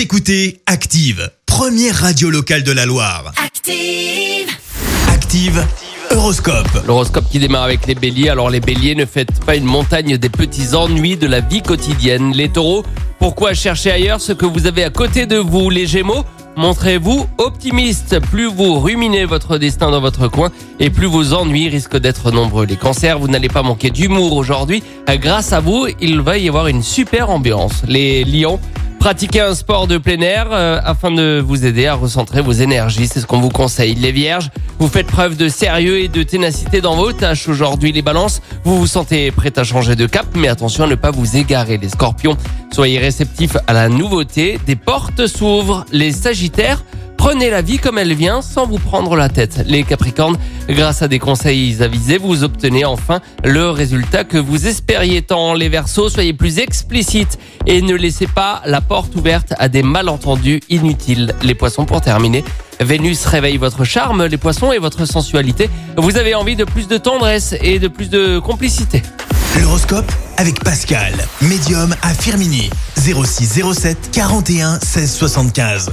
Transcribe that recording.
Vous écoutez Active, première radio locale de la Loire. Active. Active, Horoscope. L'horoscope qui démarre avec les béliers. Alors les béliers, ne faites pas une montagne des petits ennuis de la vie quotidienne. Les taureaux, pourquoi chercher ailleurs ce que vous avez à côté de vous? Les gémeaux, montrez-vous optimiste. Plus vous ruminez votre destin dans votre coin et plus vos ennuis risquent d'être nombreux. Les cancers, vous n'allez pas manquer d'humour aujourd'hui. Grâce à vous, il va y avoir une super ambiance. Les lions, Pratiquez un sport de plein air euh, afin de vous aider à recentrer vos énergies. C'est ce qu'on vous conseille. Les vierges, vous faites preuve de sérieux et de ténacité dans vos tâches aujourd'hui. Les balances, vous vous sentez prêt à changer de cap, mais attention à ne pas vous égarer. Les scorpions, soyez réceptifs à la nouveauté. Des portes s'ouvrent. Les sagittaires, Prenez la vie comme elle vient sans vous prendre la tête. Les Capricornes, grâce à des conseils avisés, vous obtenez enfin le résultat que vous espériez tant. Les Verseaux, soyez plus explicites et ne laissez pas la porte ouverte à des malentendus inutiles. Les Poissons, pour terminer, Vénus réveille votre charme, les Poissons, et votre sensualité. Vous avez envie de plus de tendresse et de plus de complicité. L'horoscope avec Pascal, médium à Firmini. 06 07 41 16 75.